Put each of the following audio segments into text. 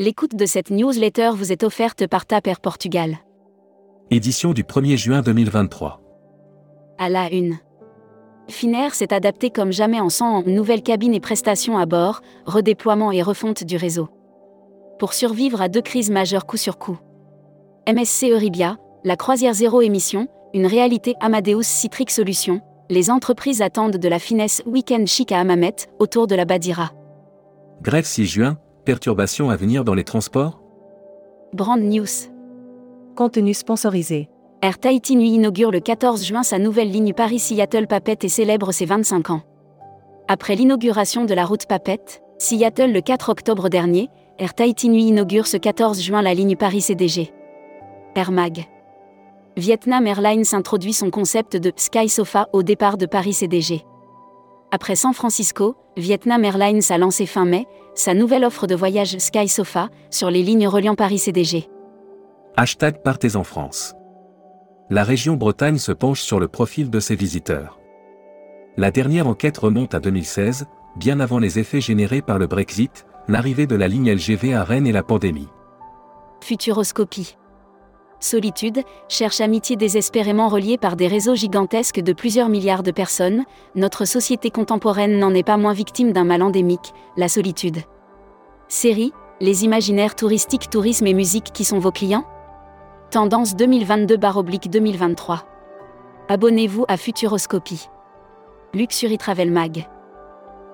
L'écoute de cette newsletter vous est offerte par Taper Portugal. Édition du 1er juin 2023. À la une. Finnair s'est adapté comme jamais en 100 en nouvelles cabines et prestations à bord, redéploiement et refonte du réseau. Pour survivre à deux crises majeures coup sur coup. MSC Euribia, la croisière zéro émission, une réalité Amadeus Citric Solutions, les entreprises attendent de la finesse Weekend Chic à Amamet, autour de la Badira. Grève 6 juin, perturbations à venir dans les transports? Brand News. Contenu sponsorisé. Air Tahiti Nui inaugure le 14 juin sa nouvelle ligne Paris-Seattle Papette et célèbre ses 25 ans. Après l'inauguration de la route Papette, Seattle le 4 octobre dernier, Air Tahiti Nui inaugure ce 14 juin la ligne Paris-CDG. Air Mag. Vietnam Airlines introduit son concept de Sky Sofa au départ de Paris-CDG. Après San Francisco, Vietnam Airlines a lancé fin mai sa nouvelle offre de voyage Sky Sofa sur les lignes reliant Paris-CDG. Hashtag Partez en France. La région Bretagne se penche sur le profil de ses visiteurs. La dernière enquête remonte à 2016, bien avant les effets générés par le Brexit, l'arrivée de la ligne LGV à Rennes et la pandémie. Futuroscopie. Solitude, cherche amitié désespérément reliée par des réseaux gigantesques de plusieurs milliards de personnes, notre société contemporaine n'en est pas moins victime d'un mal endémique, la solitude. Série, les imaginaires touristiques, tourisme et musique qui sont vos clients? Tendance 2022-2023. Abonnez-vous à Futuroscopie. Luxury Travel Mag.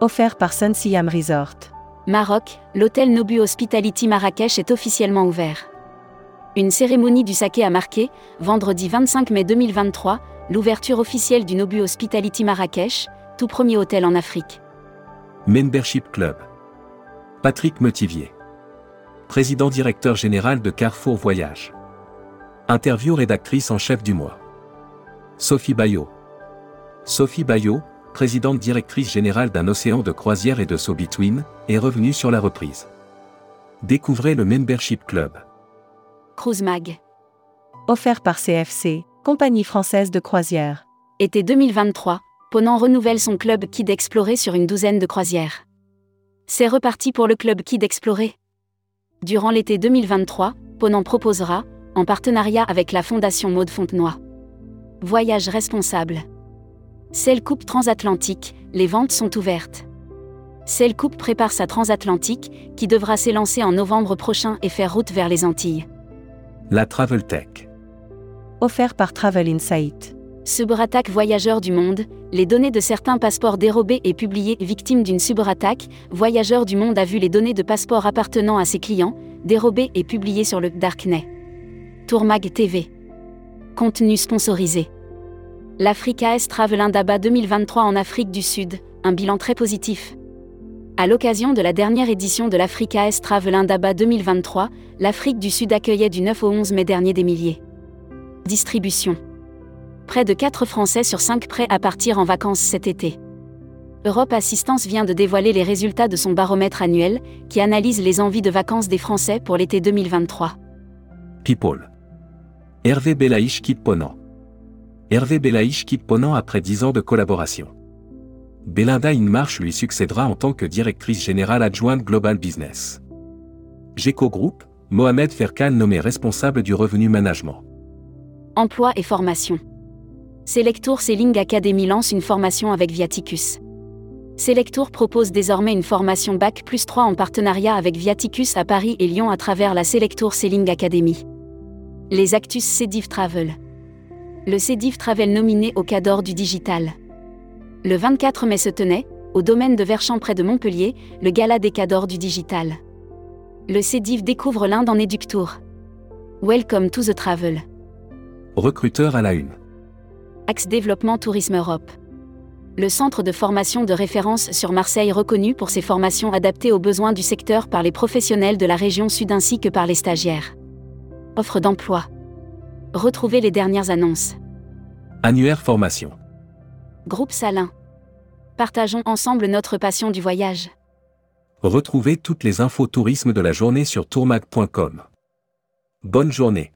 Offert par Sun Siam Resort. Maroc, l'hôtel Nobu Hospitality Marrakech est officiellement ouvert. Une cérémonie du saké a marqué, vendredi 25 mai 2023, l'ouverture officielle du Nobu Hospitality Marrakech, tout premier hôtel en Afrique. Membership Club. Patrick Metivier. Président directeur général de Carrefour Voyage. Interview rédactrice en chef du mois. Sophie Bayot. Sophie Bayot, présidente directrice générale d'un océan de croisière et de between, est revenue sur la reprise. Découvrez le Membership Club. Cruise Mag. Offert par CFC, compagnie française de croisière. Été 2023, Ponant renouvelle son club Kid Explorer sur une douzaine de croisières. C'est reparti pour le club Kid Explorer. Durant l'été 2023, Ponant proposera, en partenariat avec la Fondation Maude Fontenoy. Voyage responsable. Celle Coupe transatlantique, les ventes sont ouvertes. Celle Coupe prépare sa transatlantique, qui devra s'élancer en novembre prochain et faire route vers les Antilles. La Travel Tech. Offert par Travel Insight. Cyberattaque Voyageurs du Monde, les données de certains passeports dérobés et publiés victimes d'une cyberattaque, Voyageurs du Monde a vu les données de passeports appartenant à ses clients, dérobés et publiés sur le Darknet. Tourmag TV. Contenu sponsorisé. L'Africa S Travel Indaba 2023 en Afrique du Sud, un bilan très positif. À l'occasion de la dernière édition de l'Africa S Travel Indaba 2023, l'Afrique du Sud accueillait du 9 au 11 mai dernier des milliers. Distribution. Près de 4 Français sur 5 prêts à partir en vacances cet été. Europe Assistance vient de dévoiler les résultats de son baromètre annuel, qui analyse les envies de vacances des Français pour l'été 2023. People. Hervé Belaïch quitte Ponant. Hervé Belaïch quitte Ponant après 10 ans de collaboration. Belinda Inmarche lui succédera en tant que directrice générale adjointe Global Business. GECO Group, Mohamed Ferkan nommé responsable du revenu management. Emploi et formation. Selectour Selling Academy lance une formation avec Viaticus. Selectour propose désormais une formation Bac plus 3 en partenariat avec Viaticus à Paris et Lyon à travers la Selectour Selling Academy. Les Actus Cediv Travel. Le Cediv Travel nominé au Cador du Digital. Le 24 mai se tenait, au domaine de Verchamp près de Montpellier, le gala des cadors du digital. Le CEDIV découvre l'Inde en Éductour. Welcome to the travel. Recruteur à la une. Axe Développement Tourisme Europe. Le centre de formation de référence sur Marseille reconnu pour ses formations adaptées aux besoins du secteur par les professionnels de la région sud ainsi que par les stagiaires. Offre d'emploi. Retrouvez les dernières annonces. Annuaire formation. Groupe Salin. Partageons ensemble notre passion du voyage. Retrouvez toutes les infos tourisme de la journée sur tourmag.com. Bonne journée.